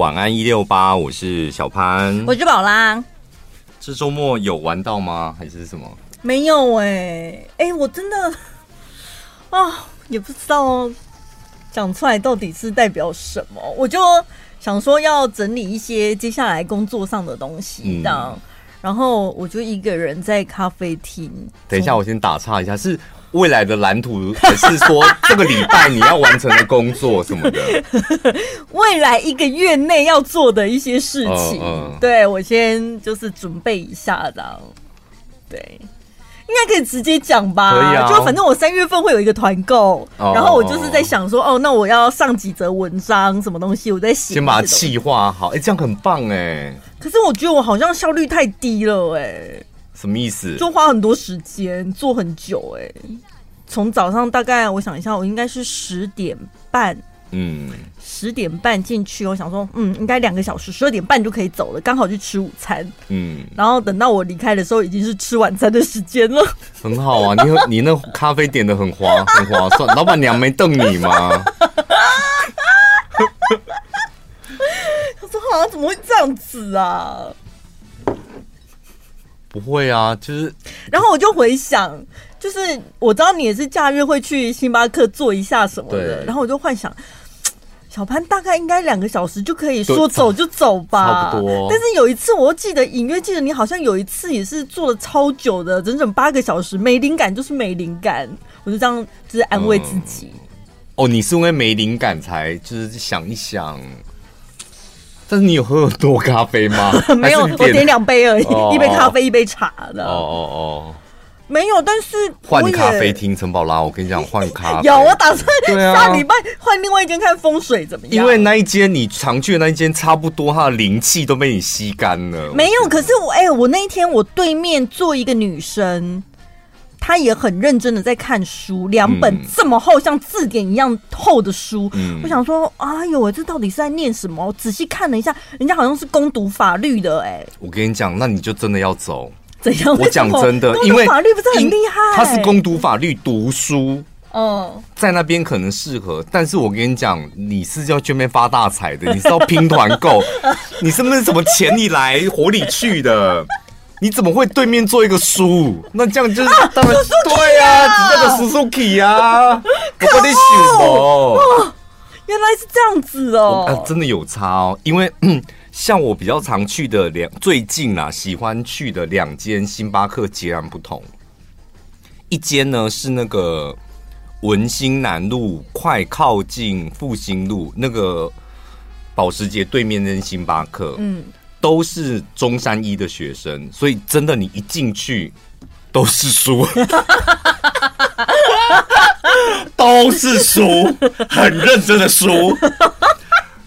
晚安一六八，我是小潘，我是宝拉。这周末有玩到吗？还是什么？没有哎、欸，哎、欸，我真的啊，也不知道讲出来到底是代表什么。我就想说要整理一些接下来工作上的东西，这样。嗯、然后我就一个人在咖啡厅。等一下，我先打岔一下，是。未来的蓝图，还是说这个礼拜你要完成的工作什么的？未来一个月内要做的一些事情，嗯嗯、对，我先就是准备一下这样。对，应该可以直接讲吧？就反正我三月份会有一个团购，哦、然后我就是在想说，哦，那我要上几则文章，什么东西？我在写，先把它企划好。哎、欸，这样很棒哎。可是我觉得我好像效率太低了哎。什么意思？就花很多时间做很久哎、欸，从早上大概我想一下，我应该是十点半，嗯，十点半进去，我想说，嗯，应该两个小时，十二点半就可以走了，刚好去吃午餐，嗯，然后等到我离开的时候，已经是吃晚餐的时间了。很好啊，你你那咖啡点的很划很划算，老板娘没瞪你吗？怎么会这样子啊？不会啊，就是，然后我就回想，就是我知道你也是假日会去星巴克坐一下什么的，对然后我就幻想，小潘大概应该两个小时就可以说走就走吧，差不多。但是有一次，我记得隐约记得你好像有一次也是坐了超久的，整整八个小时，没灵感就是没灵感，我就这样就是安慰自己。嗯、哦，你是因为没灵感才就是想一想。但是你有喝很多咖啡吗？没有，我点两杯而已，哦、一杯咖啡，一杯茶的。哦哦哦，没有。但是换咖啡厅，陈宝拉，我跟你讲，换咖啡。有，我打算 下礼拜换另外一间看风水怎么样？因为那一间你常去的那一间，差不多它的灵气都被你吸干了。没有，可是我哎、欸，我那一天我对面坐一个女生。他也很认真的在看书，两本这么厚，像字典一样厚的书。嗯、我想说，哎呦，这到底是在念什么？我仔细看了一下，人家好像是攻读法律的、欸。哎，我跟你讲，那你就真的要走。怎样？我讲真的，因为法律不是很厉害？他是攻读法律读书，嗯，在那边可能适合。但是我跟你讲，你是要这边发大财的，你是要拼团购，你是不是什么钱你来火里去的？你怎么会对面做一个书？那这样就是当然对呀，只叫做 Suzuki 呀。我跟你说，原来是这样子哦。啊，真的有差哦。因为 像我比较常去的两，最近啊喜欢去的两间星巴克截然不同。一间呢是那个文心南路，快靠近复兴路那个保时捷对面那间星巴克。嗯。都是中山一的学生，所以真的你一进去都是书，都是书，很认真的书。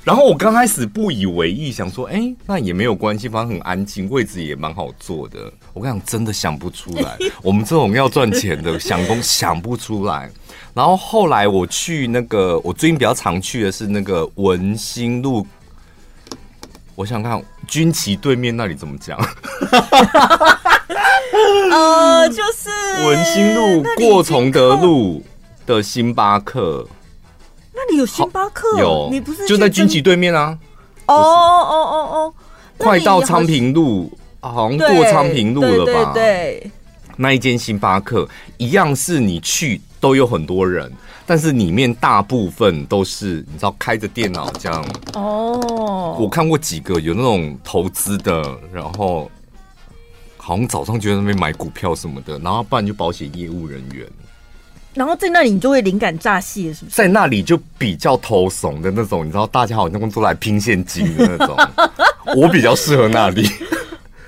然后我刚开始不以为意，想说，哎，那也没有关系，反正很安静，位置也蛮好坐的。我跟你讲，真的想不出来，我们这种要赚钱的想工想不出来。然后后来我去那个，我最近比较常去的是那个文心路。我想看军旗对面那里怎么讲？呃，就是 文心路过崇德路的星巴克。那里有星巴克？有，你不是就在军旗对面啊？哦哦哦哦，快到昌平路，好像过昌平路了吧？对，那一间星巴克一样是你去都有很多人。但是里面大部分都是你知道开着电脑这样哦，我看过几个有那种投资的，然后好像早上就在那边买股票什么的，然后不然就保险业务人员，然后在那里你就会灵感乍泄，是不是？在那里就比较头怂的那种，你知道大家好像都来拼现金的那种，我比较适合那里。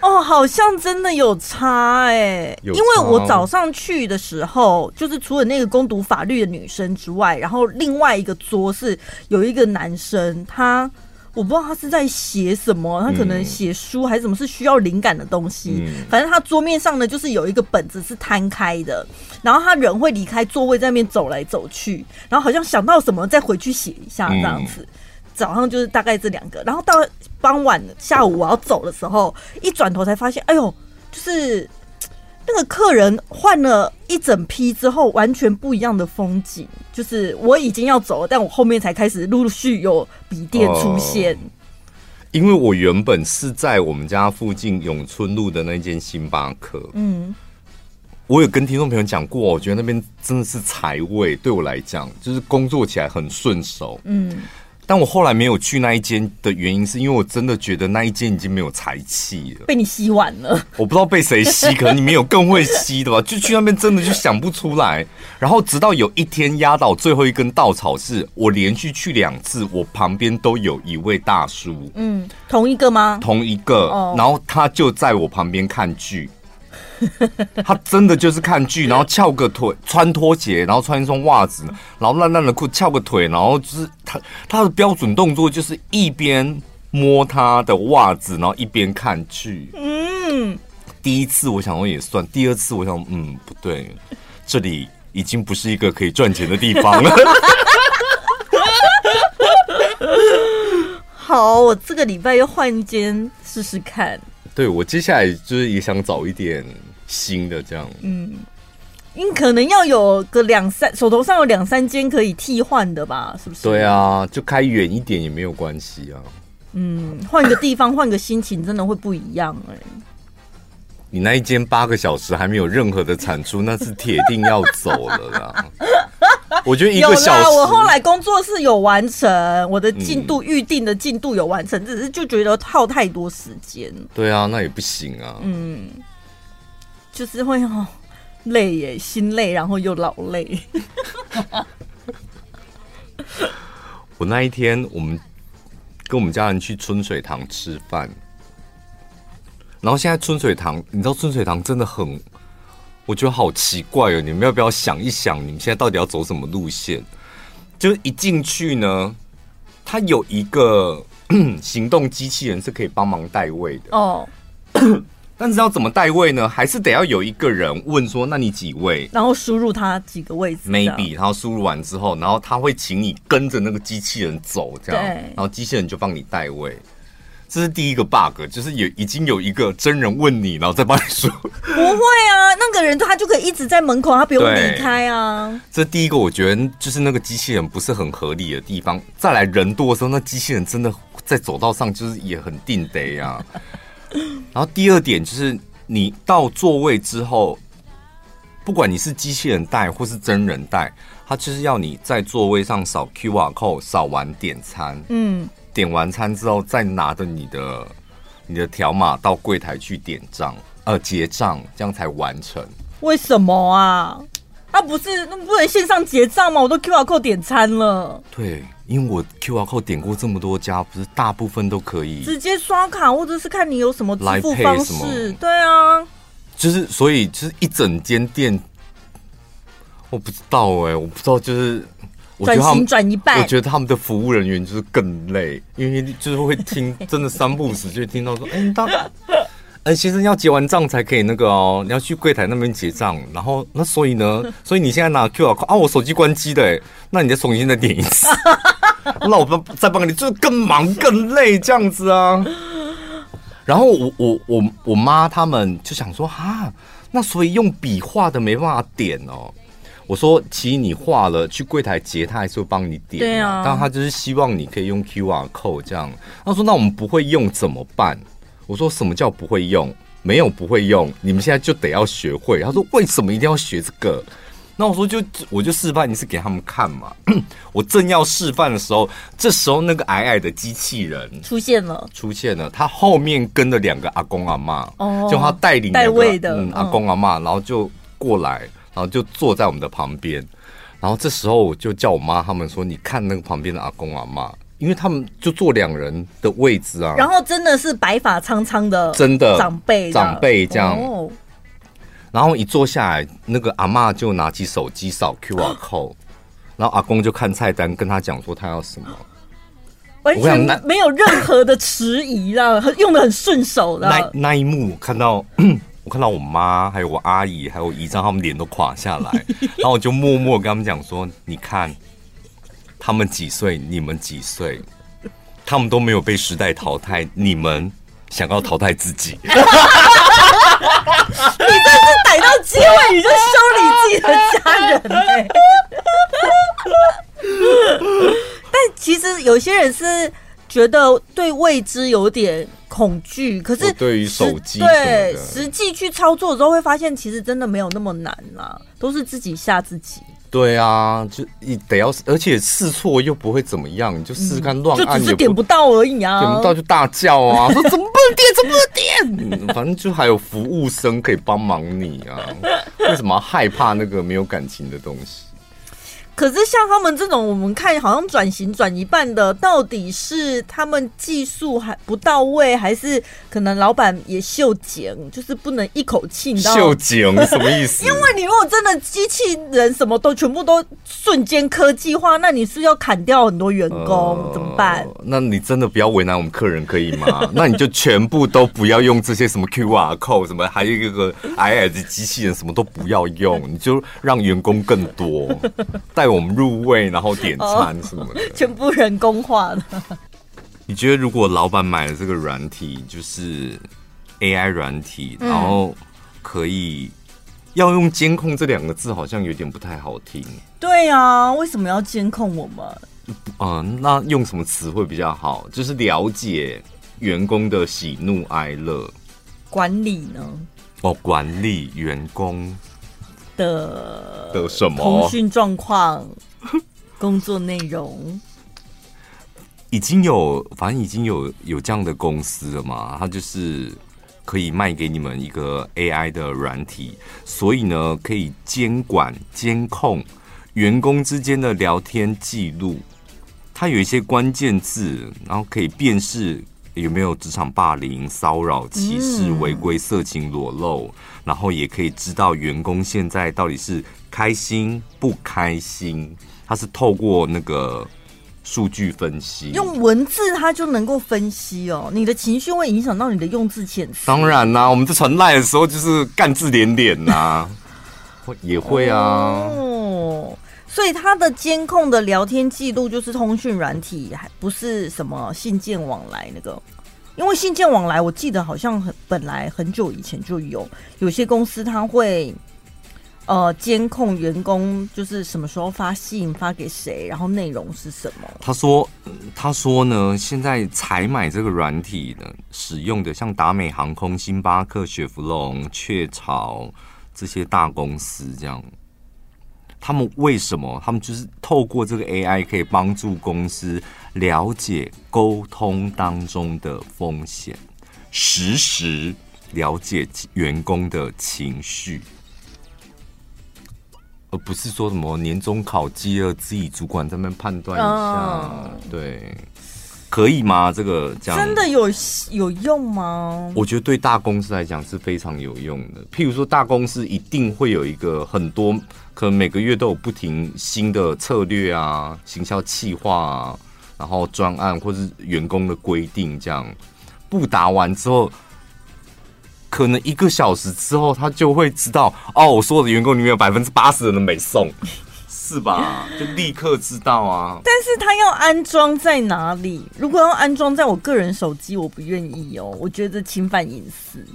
哦，好像真的有差哎、欸，因为我早上去的时候，就是除了那个攻读法律的女生之外，然后另外一个桌是有一个男生，他我不知道他是在写什么，他可能写书还是什么，是需要灵感的东西。嗯、反正他桌面上呢，就是有一个本子是摊开的，然后他人会离开座位在那边走来走去，然后好像想到什么再回去写一下这样子。嗯早上就是大概这两个，然后到傍晚下午我要走的时候，一转头才发现，哎呦，就是那个客人换了一整批之后，完全不一样的风景。就是我已经要走了，但我后面才开始陆陆续有笔电出现。因为我原本是在我们家附近永春路的那间星巴克。嗯，我有跟听众朋友讲过，我觉得那边真的是财位，对我来讲就是工作起来很顺手。嗯。但我后来没有去那一间的原因，是因为我真的觉得那一间已经没有财气了，被你吸完了。我不知道被谁吸，可能你们有更会吸的吧？就去那边真的就想不出来。然后直到有一天压倒最后一根稻草，是我连续去两次，我旁边都有一位大叔。嗯，同一个吗？同一个。哦。然后他就在我旁边看剧。他真的就是看剧，然后翘个腿，穿拖鞋，然后穿一双袜子，然后烂烂的裤，翘个腿，然后就是他他的标准动作就是一边摸他的袜子，然后一边看剧。嗯，第一次我想说也算，第二次我想嗯不对，这里已经不是一个可以赚钱的地方了。好，我这个礼拜要换间试试看。对，我接下来就是也想找一点。新的这样，嗯，你可能要有个两三，手头上有两三间可以替换的吧，是不是？对啊，就开远一点也没有关系啊。嗯，换个地方，换个心情，真的会不一样哎、欸。你那一间八个小时还没有任何的产出，那是铁定要走了啦。我觉得一个小时，我后来工作是有完成我的进度，预定的进度有完成，只是就觉得耗太多时间。对啊，那也不行啊。嗯。就是会哦，累耶，心累，然后又老累。我那一天，我们跟我们家人去春水堂吃饭，然后现在春水堂，你知道春水堂真的很，我觉得好奇怪哦。你们要不要想一想，你们现在到底要走什么路线？就是一进去呢，它有一个 行动机器人是可以帮忙代位的哦。但是要怎么代位呢？还是得要有一个人问说：“那你几位？”然后输入他几个位置，maybe，然后输入完之后，然后他会请你跟着那个机器人走，这样，然后机器人就帮你代位。这是第一个 bug，就是有已经有一个真人问你，然后再帮你说。不会啊，那个人他就可以一直在门口，他不用离开啊。这第一个我觉得就是那个机器人不是很合理的地方。再来人多的时候，那机器人真的在走道上就是也很定得呀。然后第二点就是，你到座位之后，不管你是机器人带或是真人带，他就是要你在座位上扫 QR code，扫完点餐，嗯，点完餐之后再拿着你的你的条码到柜台去点账，呃，结账，这样才完成。为什么啊？啊不是那不能线上结账吗？我都 QR code 点餐了。对。因为我 QR code 点过这么多家，不是大部分都可以直接刷卡，或者是看你有什么支付方式。对啊，就是所以就是一整间店，我不知道哎、欸，我不知道就是转型转一半，我觉得他们的服务人员就是更累，因为就是会听真的三不五时就会听到说，哎、欸，当。哎，先生要结完账才可以那个哦，你要去柜台那边结账，然后那所以呢，所以你现在拿 QR code 啊，我手机关机的，哎，那你再重新再点一次，那我帮再帮你，就是更忙更累这样子啊。然后我我我我妈他们就想说哈，那所以用笔画的没办法点哦。我说其实你画了去柜台结，他还是会帮你点，对啊，但他就是希望你可以用 QR code 这样。他说那我们不会用怎么办？我说什么叫不会用？没有不会用，你们现在就得要学会。他说为什么一定要学这个？那我说就我就示范一次给他们看嘛。我正要示范的时候，这时候那个矮矮的机器人出现了，出现了。他后面跟了两个阿公阿妈，哦，就他带领带位的嗯阿公阿妈，然后就过来，然后就坐在我们的旁边。然后这时候我就叫我妈他们说：“你看那个旁边的阿公阿妈。”因为他们就坐两人的位置啊，然后真的是白发苍苍的，真的长辈长辈这样，哦、然后一坐下来，那个阿妈就拿起手机扫 QR code，然后阿公就看菜单，跟他讲说他要什么，完全没有任何的迟疑啊，用的很顺手的。那那一幕我看到，我看到我妈还有我阿姨还有姨丈他们脸都垮下来，然后我就默默跟他们讲说，你看。他们几岁？你们几岁？他们都没有被时代淘汰，你们想要淘汰自己？你这是逮到机会你就修理自己的家人哎、欸！但其实有些人是觉得对未知有点恐惧，可是对于手机对实际去操作的时候，会发现其实真的没有那么难啦，都是自己吓自己。对啊，就你得要，而且试错又不会怎么样，你就试试看乱按，就只是点不到而已啊，点不到就大叫啊，说怎么不能点，怎么不能点？反正就还有服务生可以帮忙你啊，为什么要害怕那个没有感情的东西？可是像他们这种，我们看好像转型转一半的，到底是他们技术还不到位，还是可能老板也秀景，就是不能一口气秀景什么意思？因为你如果真的机器人什么都全部都瞬间科技化，那你是要砍掉很多员工，呃、怎么办？那你真的不要为难我们客人可以吗？那你就全部都不要用这些什么 QR code 什么，还有一个 IS 机器人什么都不要用，你就让员工更多带。我们入位，然后点餐什么的，全部人工化的。你觉得如果老板买了这个软体，就是 AI 软体，然后可以要用监控这两个字，好像有点不太好听。对啊，为什么要监控我们？嗯，那用什么词会比较好？就是了解员工的喜怒哀乐，管理呢？哦，管理员工。的的什么通讯状况、工作内容，已经有，反正已经有有这样的公司了嘛？它就是可以卖给你们一个 AI 的软体，所以呢，可以监管、监控员工之间的聊天记录。它有一些关键字，然后可以辨识。有没有职场霸凌、骚扰、歧视、违规、色情、裸露？然后也可以知道员工现在到底是开心不开心。他是透过那个数据分析，用文字他就能够分析哦。你的情绪会影响到你的用字遣词。当然啦、啊，我们在传赖的时候就是干字连连呐、啊，也会啊。哦，所以他的监控的聊天记录就是通讯软体，还不是什么信件往来那个。因为信件往来，我记得好像很本来很久以前就有，有些公司他会呃监控员工，就是什么时候发信发给谁，然后内容是什么。他说，他说呢，现在采买这个软体的使用的，像达美航空、星巴克、雪佛龙、雀巢这些大公司这样。他们为什么？他们就是透过这个 AI 可以帮助公司了解沟通当中的风险，实时了解员工的情绪，而不是说什么年终考绩了，自己主管在那边判断一下，对。可以吗？这个这样真的有有用吗？我觉得对大公司来讲是非常有用的。譬如说，大公司一定会有一个很多，可能每个月都有不停新的策略啊、行销企划啊，然后专案或是员工的规定，这样不达完之后，可能一个小时之后，他就会知道哦，我所有的员工里面有百分之八十的人没送。是吧？就立刻知道啊！但是他要安装在哪里？如果要安装在我个人手机，我不愿意哦。我觉得侵犯隐私。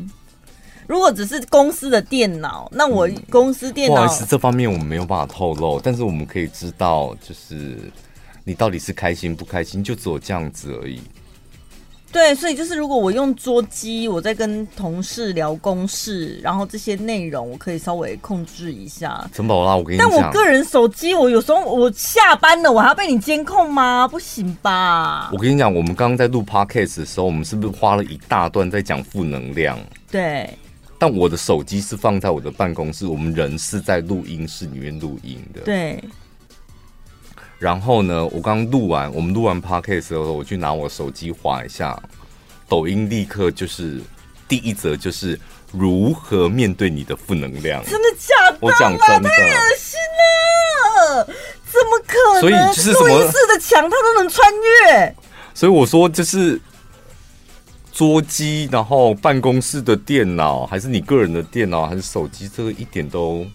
如果只是公司的电脑，那我公司电脑，嗯，不好意思，这方面我们没有办法透露。但是我们可以知道，就是你到底是开心不开心，就只有这样子而已。对，所以就是如果我用桌机，我在跟同事聊公事，然后这些内容我可以稍微控制一下。陈宝拉，我跟你讲，但我个人手机，我有时候我下班了，我还要被你监控吗？不行吧？我跟你讲，我们刚刚在录 podcast 的时候，我们是不是花了一大段在讲负能量？对。但我的手机是放在我的办公室，我们人是在录音室里面录音的。对。然后呢，我刚录完，我们录完 podcast 的时候，我去拿我手机划一下，抖音立刻就是第一则，就是如何面对你的负能量。真的假的？我讲真的，太恶心了，怎么可能？所以就是什么录音室的墙它都能穿越。所以我说，就是桌机，然后办公室的电脑，还是你个人的电脑，还是手机，这个一点都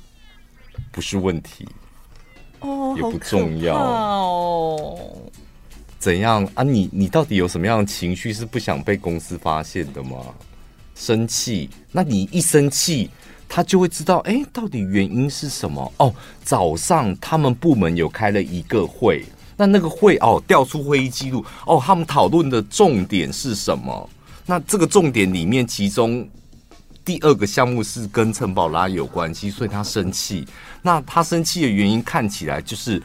不是问题。哦，也不重要哦。怎样啊？你你到底有什么样的情绪是不想被公司发现的吗？生气？那你一生气，他就会知道，哎，到底原因是什么？哦，早上他们部门有开了一个会，那那个会哦，调出会议记录哦，他们讨论的重点是什么？那这个重点里面，其中第二个项目是跟陈宝拉有关系，所以他生气。那他生气的原因看起来就是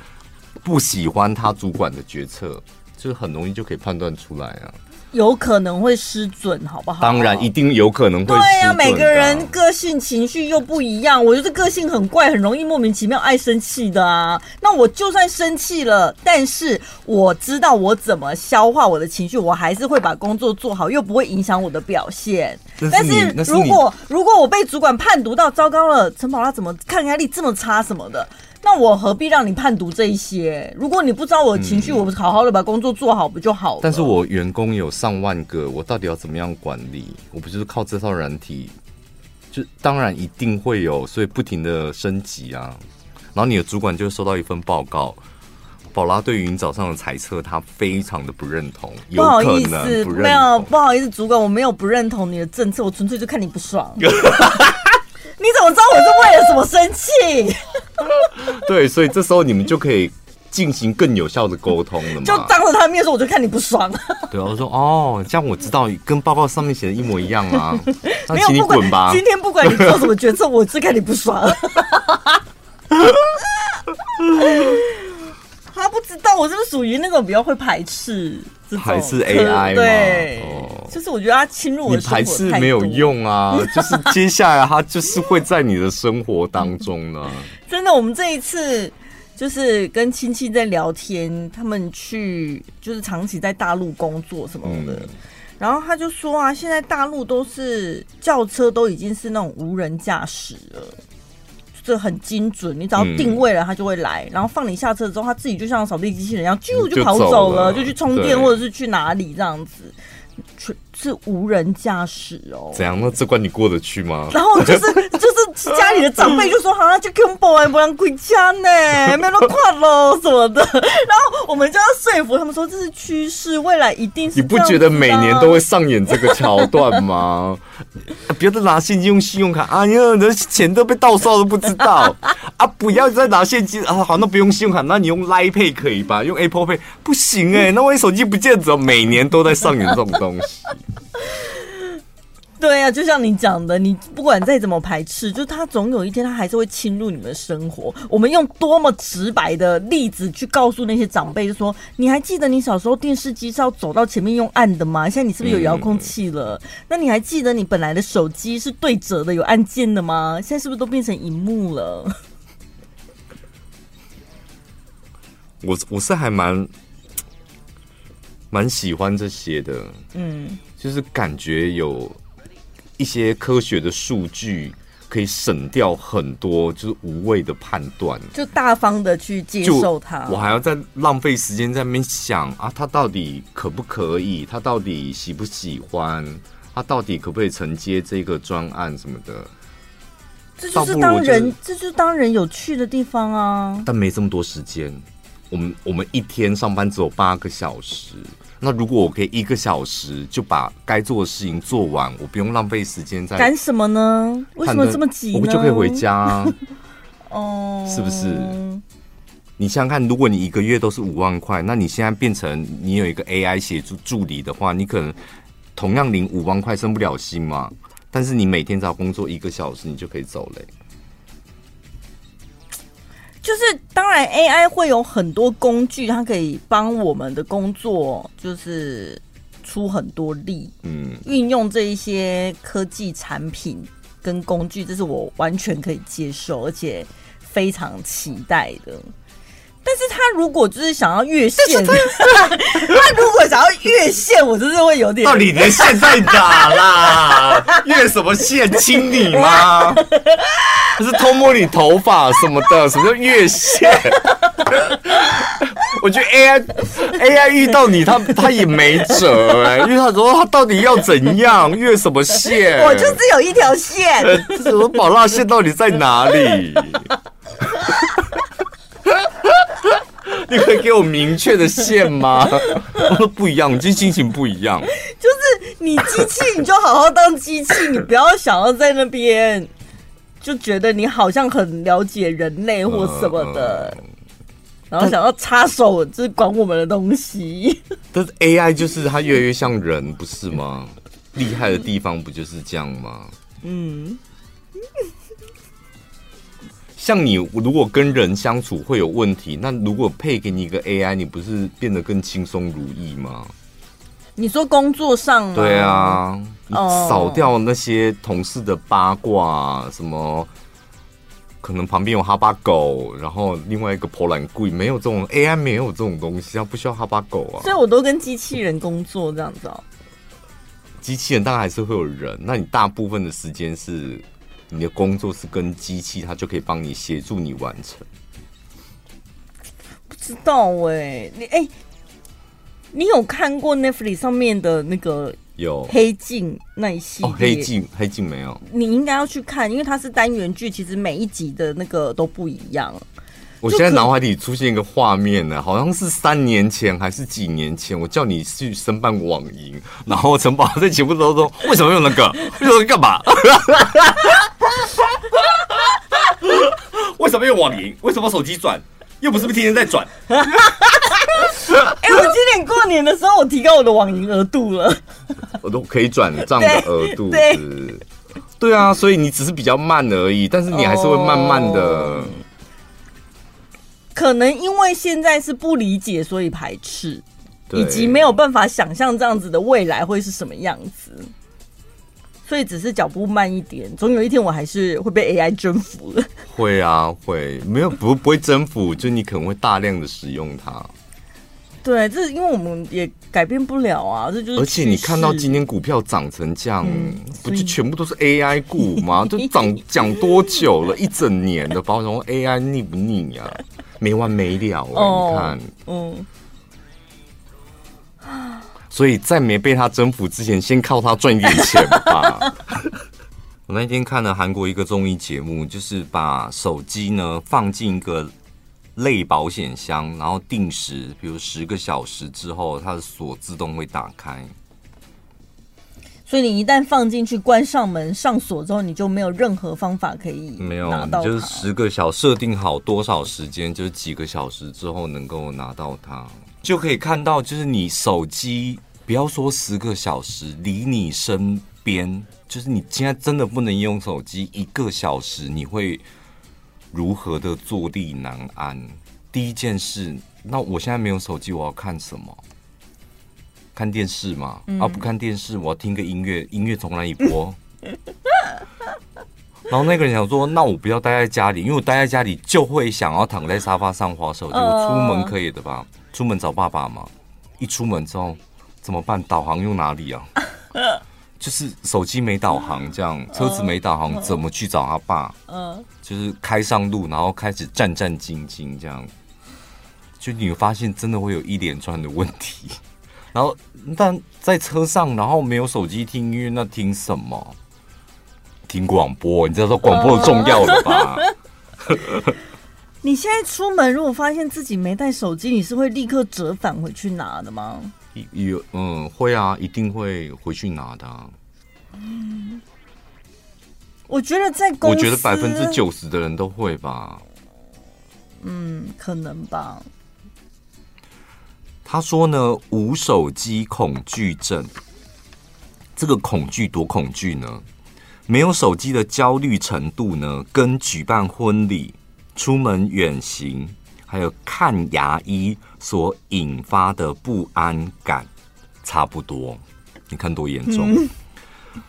不喜欢他主管的决策，就是很容易就可以判断出来啊。有可能会失准，好不好？当然，一定有可能会失准。对呀、啊，每个人个性情绪又不一样。我觉得个性很怪，很容易莫名其妙爱生气的啊。那我就算生气了，但是我知道我怎么消化我的情绪，我还是会把工作做好，又不会影响我的表现。是但是如果是如果我被主管判读到糟糕了，陈宝拉怎么抗压力这么差什么的？那我何必让你判读这一些？如果你不知道我的情绪，我好好的把工作做好不就好了？但是我员工有上万个，我到底要怎么样管理？我不就是靠这套软体？就当然一定会有，所以不停的升级啊。然后你的主管就收到一份报告，宝拉对于你早上的猜测，他非常的不认同。不好意思，没有不好意思，主管，我没有不认同你的政策，我纯粹就看你不爽。你怎么知道我是为了什么生气？对，所以这时候你们就可以进行更有效的沟通了嘛。就当着他的面说，我就看你不爽。对啊，我说哦，这样我知道跟报告上面写的一模一样啊。那请你滚吧。今天不管你做什么决策，我是看你不爽。他不知道我是不是属于那种比较会排斥。排斥 AI 吗？对，哦、就是我觉得他侵入我的生活。你排斥没有用啊，就是接下来他就是会在你的生活当中呢。真的，我们这一次就是跟亲戚在聊天，他们去就是长期在大陆工作什么的，嗯、然后他就说啊，现在大陆都是轿车都已经是那种无人驾驶了。这很精准，你只要定位了，它就会来，嗯、然后放你下车之后，它自己就像扫地机器人一样，啾就跑走了，就，就去充电或者是去哪里这样子。是无人驾驶哦，怎样？那这关你过得去吗？然后就是就是家里的长辈就说：“好像就 combo 哎，不让回家呢，没有那么快喽什么的。”然后我们就要说服他们说这是趋势，未来一定是。你不觉得每年都会上演这个桥段吗？不要再拿现金用信用卡，哎呀，那钱都被盗刷都不知道 啊！不要再拿现金啊！好，那不用信用卡，那你用 Line Pay 可以吧？用 Apple Pay 不行哎、欸，那万一手机不见了，每年都在上演这种东西。对呀、啊，就像你讲的，你不管再怎么排斥，就是他总有一天他还是会侵入你们的生活。我们用多么直白的例子去告诉那些长辈，就说你还记得你小时候电视机是要走到前面用按的吗？现在你是不是有遥控器了？嗯、那你还记得你本来的手机是对折的有按键的吗？现在是不是都变成荧幕了？我我是还蛮蛮喜欢这些的，嗯，就是感觉有。一些科学的数据可以省掉很多，就是无谓的判断，就大方的去接受它。我还要再浪费时间在那边想啊，他到底可不可以？他到底喜不喜欢？他到底可不可以承接这个专案什么的？这就是当人，这就是当人有趣的地方啊！但没这么多时间，我们我们一天上班只有八个小时。那如果我可以一个小时就把该做的事情做完，我不用浪费时间在赶什么呢？为什么这么急呢？我不就可以回家啊？哦，是不是？你想想看，如果你一个月都是五万块，那你现在变成你有一个 AI 协助助理的话，你可能同样领五万块，升不了薪嘛。但是你每天只要工作一个小时，你就可以走嘞。就是当然，AI 会有很多工具，它可以帮我们的工作就是出很多力。嗯，运用这一些科技产品跟工具，这是我完全可以接受，而且非常期待的。但是他如果就是想要越线，他如果想要越线，我就是会有点。到底你的线在哪啦？越什么线？亲你吗？还是偷摸你头发什么的？什么叫越线？我觉得 AI AI 遇到你，他他也没辙哎、欸，因为他说他到底要怎样越什么线？我就只有一条线。什么宝拉线到底在哪里？你可以给我明确的线吗？我说不一样，你这心情不一样。就是你机器，你就好好当机器，你不要想要在那边就觉得你好像很了解人类或什么的。然后想要插手，就是管我们的东西。但是 AI 就是它越来越像人，不是吗？厉害的地方不就是这样吗？嗯。像你如果跟人相处会有问题，那如果配给你一个 AI，你不是变得更轻松如意吗？你说工作上吗？对啊，你扫掉那些同事的八卦，什么可能旁边有哈巴狗，然后另外一个破烂柜，没有这种 AI，没有这种东西，它不需要哈巴狗啊。所以我都跟机器人工作这样子哦。机器人当然还是会有人，那你大部分的时间是。你的工作是跟机器，它就可以帮你协助你完成。不知道哎、欸，你哎、欸，你有看过 Netflix 上面的那个有黑镜那一系列？哦、黑镜黑镜没有，你应该要去看，因为它是单元剧，其实每一集的那个都不一样。我现在脑海里出现一个画面呢，好像是三年前还是几年前，我叫你去申办网银，然后陈宝在节目当中为什么用那个？为什么干嘛？为什么用网银？为什么手机转？又不是不是天天在转？哎、欸，我今年过年的时候，我提高我的网银额度了，我都可以转账的额度是是。对啊，所以你只是比较慢而已，但是你还是会慢慢的。Oh. 可能因为现在是不理解，所以排斥，以及没有办法想象这样子的未来会是什么样子，所以只是脚步慢一点，总有一天我还是 会被 AI 征服了。会啊，会没有不不会征服，就你可能会大量的使用它。对，这是因为我们也改变不了啊，这就是。而且你看到今天股票涨成这样，嗯、不就全部都是 AI 股吗？都涨讲多久了？一整年的包容 AI 腻不腻呀、啊？没完没了哎、欸，oh, 你看，嗯，所以在没被他征服之前，先靠他赚一点钱吧。我那天看了韩国一个综艺节目，就是把手机呢放进一个类保险箱，然后定时，比如十个小时之后，它的锁自动会打开。所以你一旦放进去，关上门、上锁之后，你就没有任何方法可以没有拿到。就是十个小时设定好多少时间，就是几个小时之后能够拿到它，就可以看到，就是你手机不要说十个小时，离你身边，就是你现在真的不能用手机一个小时，你会如何的坐立难安？第一件事，那我现在没有手机，我要看什么？看电视嘛，嗯、啊不看电视，我要听个音乐，音乐从哪里播？然后那个人想说，那我不要待在家里，因为我待在家里就会想要躺在沙发上划手机。我出门可以的吧？出门找爸爸嘛。一出门之后怎么办？导航用哪里啊？就是手机没导航，这样车子没导航，怎么去找他爸？嗯，就是开上路，然后开始战战兢兢，这样。就你会发现，真的会有一连串的问题。然后，但在车上，然后没有手机听音乐，那听什么？听广播，你知道说广播重要的吧？你现在出门，如果发现自己没带手机，你是会立刻折返回去拿的吗？有，嗯，会啊，一定会回去拿的啊。嗯，我觉得在公司，我觉得百分之九十的人都会吧。嗯，可能吧。他说呢，无手机恐惧症，这个恐惧多恐惧呢？没有手机的焦虑程度呢，跟举办婚礼、出门远行，还有看牙医所引发的不安感差不多。你看多严重？嗯、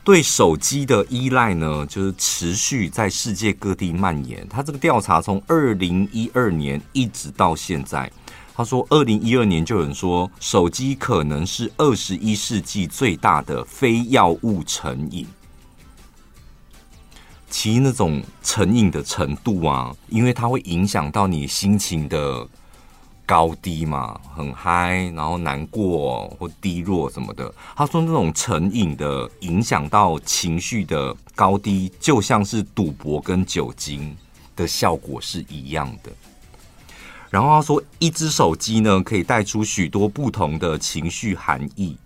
对手机的依赖呢，就是持续在世界各地蔓延。他这个调查从二零一二年一直到现在。他说，二零一二年就有人说，手机可能是二十一世纪最大的非药物成瘾。其实那种成瘾的程度啊，因为它会影响到你心情的高低嘛，很嗨，然后难过或低落什么的。他说，那种成瘾的影响到情绪的高低，就像是赌博跟酒精的效果是一样的。然后他说，一只手机呢，可以带出许多不同的情绪含义。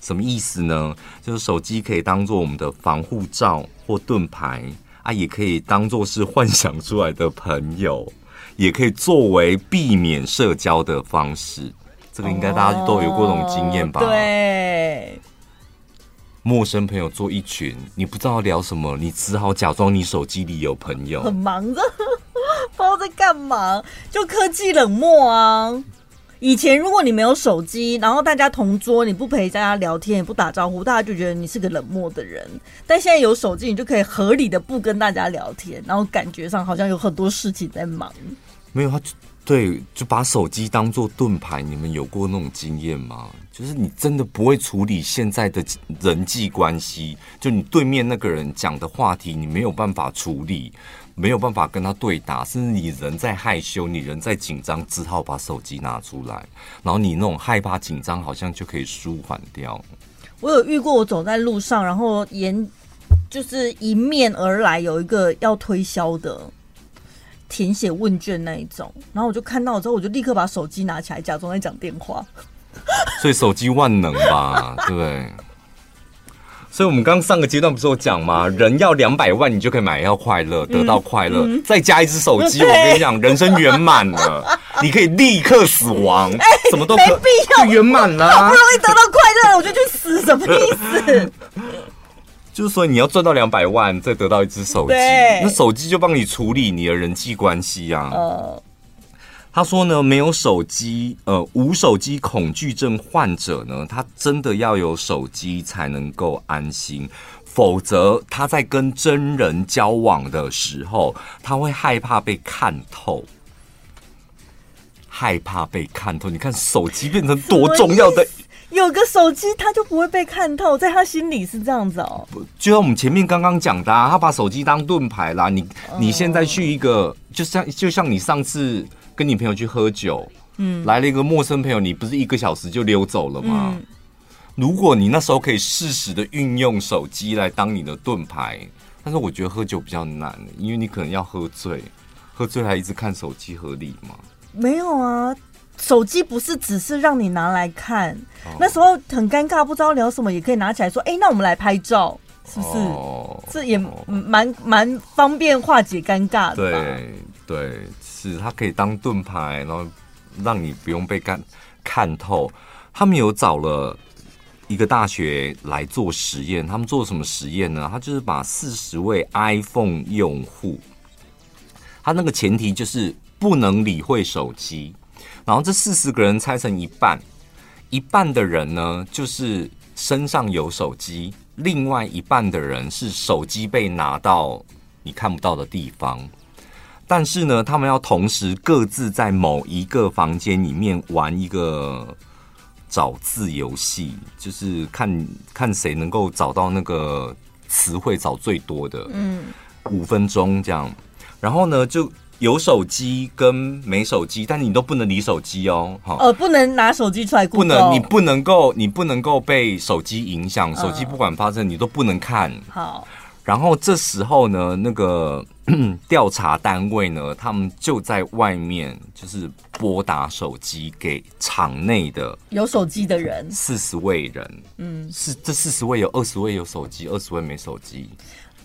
什么意思呢？就是手机可以当做我们的防护罩或盾牌啊，也可以当做是幻想出来的朋友，也可以作为避免社交的方式。这个应该大家都有过这种经验吧？对。陌生朋友坐一群，你不知道聊什么，你只好假装你手机里有朋友，很忙的，不知道在干嘛，就科技冷漠啊。以前如果你没有手机，然后大家同桌，你不陪大家聊天，也不打招呼，大家就觉得你是个冷漠的人。但现在有手机，你就可以合理的不跟大家聊天，然后感觉上好像有很多事情在忙。没有他。对，就把手机当做盾牌。你们有过那种经验吗？就是你真的不会处理现在的人际关系，就你对面那个人讲的话题，你没有办法处理，没有办法跟他对打，甚至你人在害羞，你人在紧张，只好把手机拿出来，然后你那种害怕紧张，好像就可以舒缓掉。我有遇过，我走在路上，然后沿就是迎面而来有一个要推销的。填写问卷那一种，然后我就看到之后，我就立刻把手机拿起来，假装在讲电话。所以手机万能吧，对不对？所以我们刚上个阶段不是有讲吗？人要两百万，你就可以买到快乐，得到快乐，嗯、再加一只手机，我跟你讲，人生圆满了，你可以立刻死亡，欸、什么都可没必要，就圆满了。好不容易得到快乐，我就去死，什么意思？就是说，你要赚到两百万，再得到一只手机，那手机就帮你处理你的人际关系啊。呃，他说呢，没有手机，呃，无手机恐惧症患者呢，他真的要有手机才能够安心，否则他在跟真人交往的时候，他会害怕被看透，害怕被看透。你看，手机变成多重要的。有个手机，他就不会被看透，在他心里是这样子哦。就像我们前面刚刚讲的，啊，他把手机当盾牌啦。你你现在去一个，就像就像你上次跟你朋友去喝酒，嗯，来了一个陌生朋友，你不是一个小时就溜走了吗？嗯，如果你那时候可以适时的运用手机来当你的盾牌，但是我觉得喝酒比较难，因为你可能要喝醉，喝醉还一直看手机合理吗？没有啊。手机不是只是让你拿来看，哦、那时候很尴尬，不知道聊什么，也可以拿起来说：“哎、欸，那我们来拍照，是不是？”哦、这也蛮蛮方便化解尴尬的。对对，是它可以当盾牌，然后让你不用被看看透。他们有找了一个大学来做实验，他们做什么实验呢？他就是把四十位 iPhone 用户，他那个前提就是不能理会手机。然后这四十个人拆成一半，一半的人呢，就是身上有手机，另外一半的人是手机被拿到你看不到的地方。但是呢，他们要同时各自在某一个房间里面玩一个找字游戏，就是看看谁能够找到那个词汇找最多的。嗯，五分钟这样，然后呢就。有手机跟没手机，但你都不能离手机哦，哈。呃，不能拿手机出来。不能，你不能够，你不能够被手机影响。手机不管发生，你都不能看。好。然后这时候呢，那个 调查单位呢，他们就在外面，就是拨打手机给场内的有手机的人，四十位人。嗯，是这四十位有二十位有手机，二十位没手机。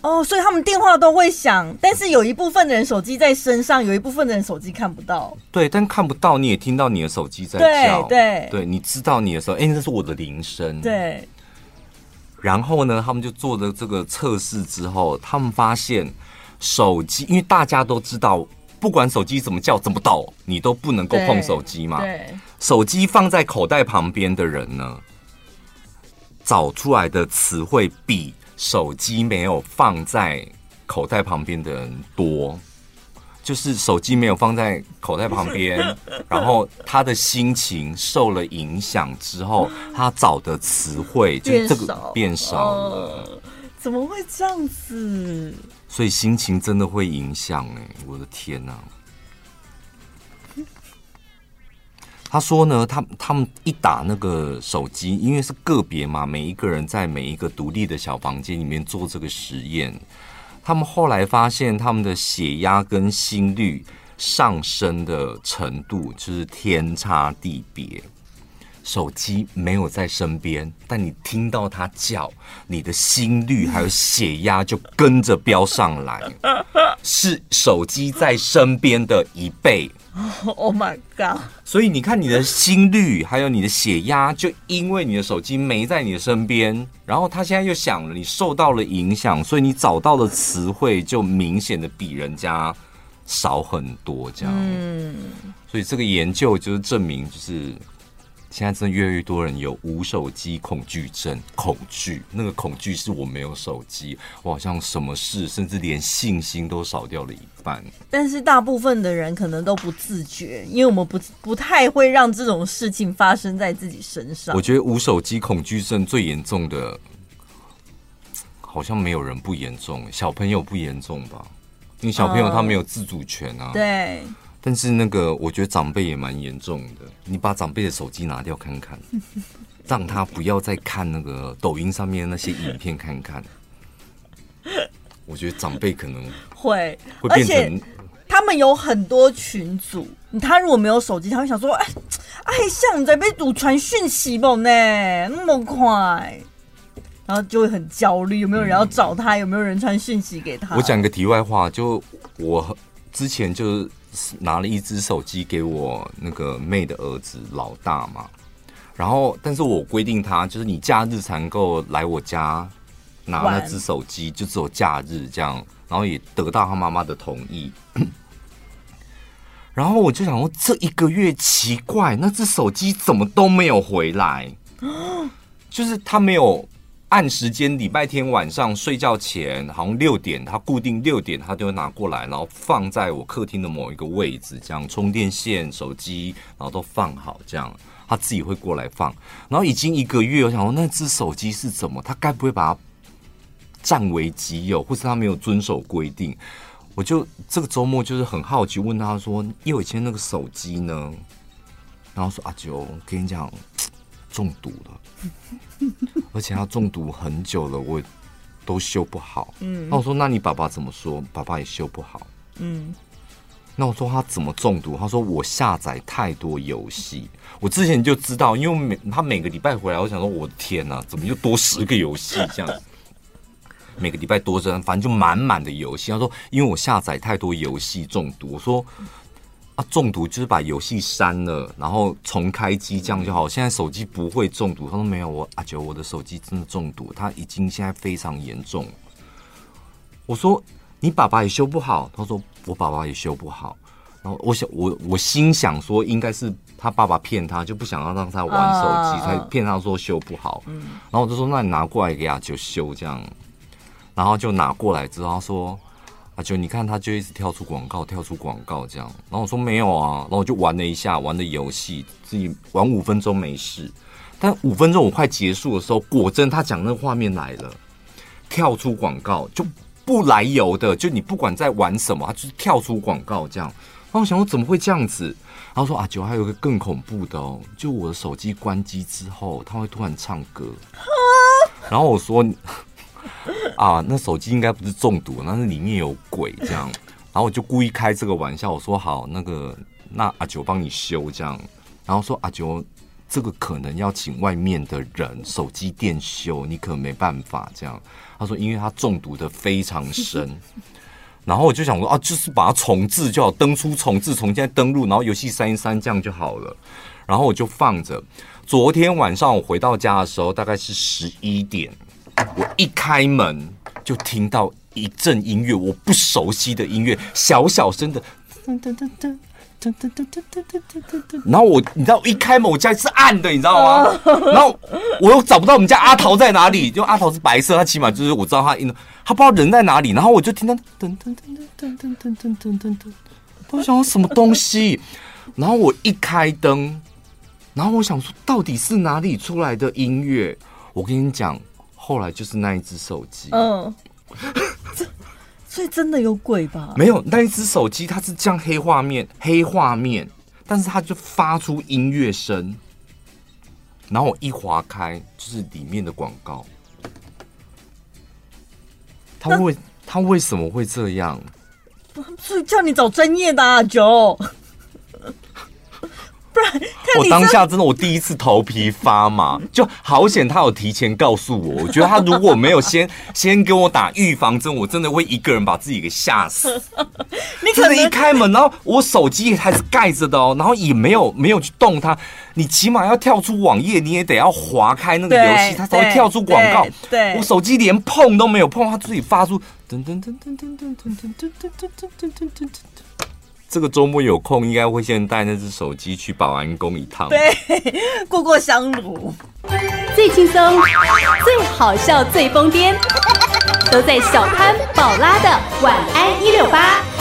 哦，所以他们电话都会响，但是有一部分的人手机在身上，有一部分的人手机看不到。对，但看不到，你也听到你的手机在叫。对对对，你知道你的时候，哎，那是我的铃声。对。然后呢，他们就做了这个测试之后，他们发现手机，因为大家都知道，不管手机怎么叫怎么抖，你都不能够碰手机嘛。手机放在口袋旁边的人呢，找出来的词汇比。手机没有放在口袋旁边的人多，就是手机没有放在口袋旁边，然后他的心情受了影响之后，他找的词汇就这个变少了。怎么会这样子？所以心情真的会影响哎！我的天哪！他说呢，他他们一打那个手机，因为是个别嘛，每一个人在每一个独立的小房间里面做这个实验。他们后来发现，他们的血压跟心率上升的程度就是天差地别。手机没有在身边，但你听到它叫，你的心率还有血压就跟着飙上来，是手机在身边的一倍。Oh my god！所以你看，你的心率还有你的血压，就因为你的手机没在你的身边，然后他现在又响了，你受到了影响，所以你找到的词汇就明显的比人家少很多，这样。嗯，所以这个研究就是证明，就是。现在真的越来越多人有无手机恐惧症，恐惧那个恐惧是我没有手机，我好像什么事，甚至连信心都少掉了一半。但是大部分的人可能都不自觉，因为我们不不太会让这种事情发生在自己身上。我觉得无手机恐惧症最严重的，好像没有人不严重，小朋友不严重吧？因为小朋友他没有自主权啊。嗯、对。但是那个，我觉得长辈也蛮严重的。你把长辈的手机拿掉看看，让他不要再看那个抖音上面那些影片看看。我觉得长辈可能会会变成，他们有很多群组。他如果没有手机，他会想说：“哎哎，像在被堵传讯息不呢？那么快。”然后就会很焦虑，有没有人要找他？有没有人传讯息给他？我讲个题外话，就我之前就是。拿了一只手机给我那个妹的儿子老大嘛，然后但是我规定他就是你假日才能够来我家拿那只手机，就只有假日这样，然后也得到他妈妈的同意。然后我就想说，这一个月奇怪，那只手机怎么都没有回来？就是他没有。按时间，礼拜天晚上睡觉前，好像六点，他固定六点，他就会拿过来，然后放在我客厅的某一个位置，这样充电线、手机，然后都放好，这样他自己会过来放。然后已经一个月，我想说那只手机是怎么？他该不会把它占为己有，或是他没有遵守规定？我就这个周末就是很好奇，问他说：“因为以前那个手机呢？”然后说：“阿九，跟你讲，中毒了。” 而且他中毒很久了，我都修不好。嗯，那我说，那你爸爸怎么说？爸爸也修不好。嗯，那我说他怎么中毒？他说我下载太多游戏。我之前就知道，因为每他每个礼拜回来，我想说，我的天哪，怎么又多十个游戏这样？每个礼拜多着，反正就满满的游戏。他说，因为我下载太多游戏中毒。我说。啊，中毒就是把游戏删了，然后重开机这样就好。现在手机不会中毒。他说没有，我阿九，我的手机真的中毒，他已经现在非常严重。我说你爸爸也修不好，他说我爸爸也修不好。然后我想我我心想说，应该是他爸爸骗他，就不想要让他玩手机，才骗他说修不好。然后我就说，那你拿过来给阿九修这样，然后就拿过来之后他说。啊，就你看，他就一直跳出广告，跳出广告这样。然后我说没有啊，然后我就玩了一下，玩的游戏，自己玩五分钟没事。但五分钟我快结束的时候，果真他讲那个画面来了，跳出广告就不来由的，就你不管在玩什么，他就是跳出广告这样。然后我想说怎么会这样子？然后说啊，九还有一个更恐怖的哦，就我的手机关机之后，他会突然唱歌。然后我说。啊，那手机应该不是中毒，那是里面有鬼这样。然后我就故意开这个玩笑，我说好，那个那阿九帮你修这样。然后说阿九，这个可能要请外面的人手机店修，你可能没办法这样。他说，因为他中毒的非常深。然后我就想说啊，就是把它重置就好，登出重置，重新再登录，然后游戏删一删这样就好了。然后我就放着。昨天晚上我回到家的时候，大概是十一点。我一开门就听到一阵音乐，我不熟悉的音乐，小小声的，噔噔噔噔然后我，你知道，一开门我家是暗的，你知道吗？然后我又找不到我们家阿桃在哪里，就阿桃是白色，他起码就是我知道他，他不知道人在哪里。然后我就听到噔噔噔噔噔噔噔噔噔噔，我想说什么东西？然后我一开灯，然后我想说到底是哪里出来的音乐？我跟你讲。后来就是那一只手机，嗯，所以真的有鬼吧？没有，那一只手机它是这样黑画面，黑画面，但是它就发出音乐声，然后我一划开就是里面的广告。他为他为什么会这样？所以叫你找专业的啊，九。不然我当下真的我第一次头皮发麻，就好险他有提前告诉我。我觉得他如果没有先 先给我打预防针，我真的会一个人把自己给吓死。你可能一开门，然后我手机还是盖着的哦，然后也没有没有去动它。你起码要跳出网页，你也得要划开那个游戏，它才会跳出广告。对，我手机连碰都没有碰，它自己发出噔噔噔噔噔噔噔噔噔噔噔噔噔噔噔。这个周末有空，应该会先带那只手机去保安宫一趟。对，过过香炉，最轻松、最好笑、最疯癫，都在小潘宝拉的晚安一六八。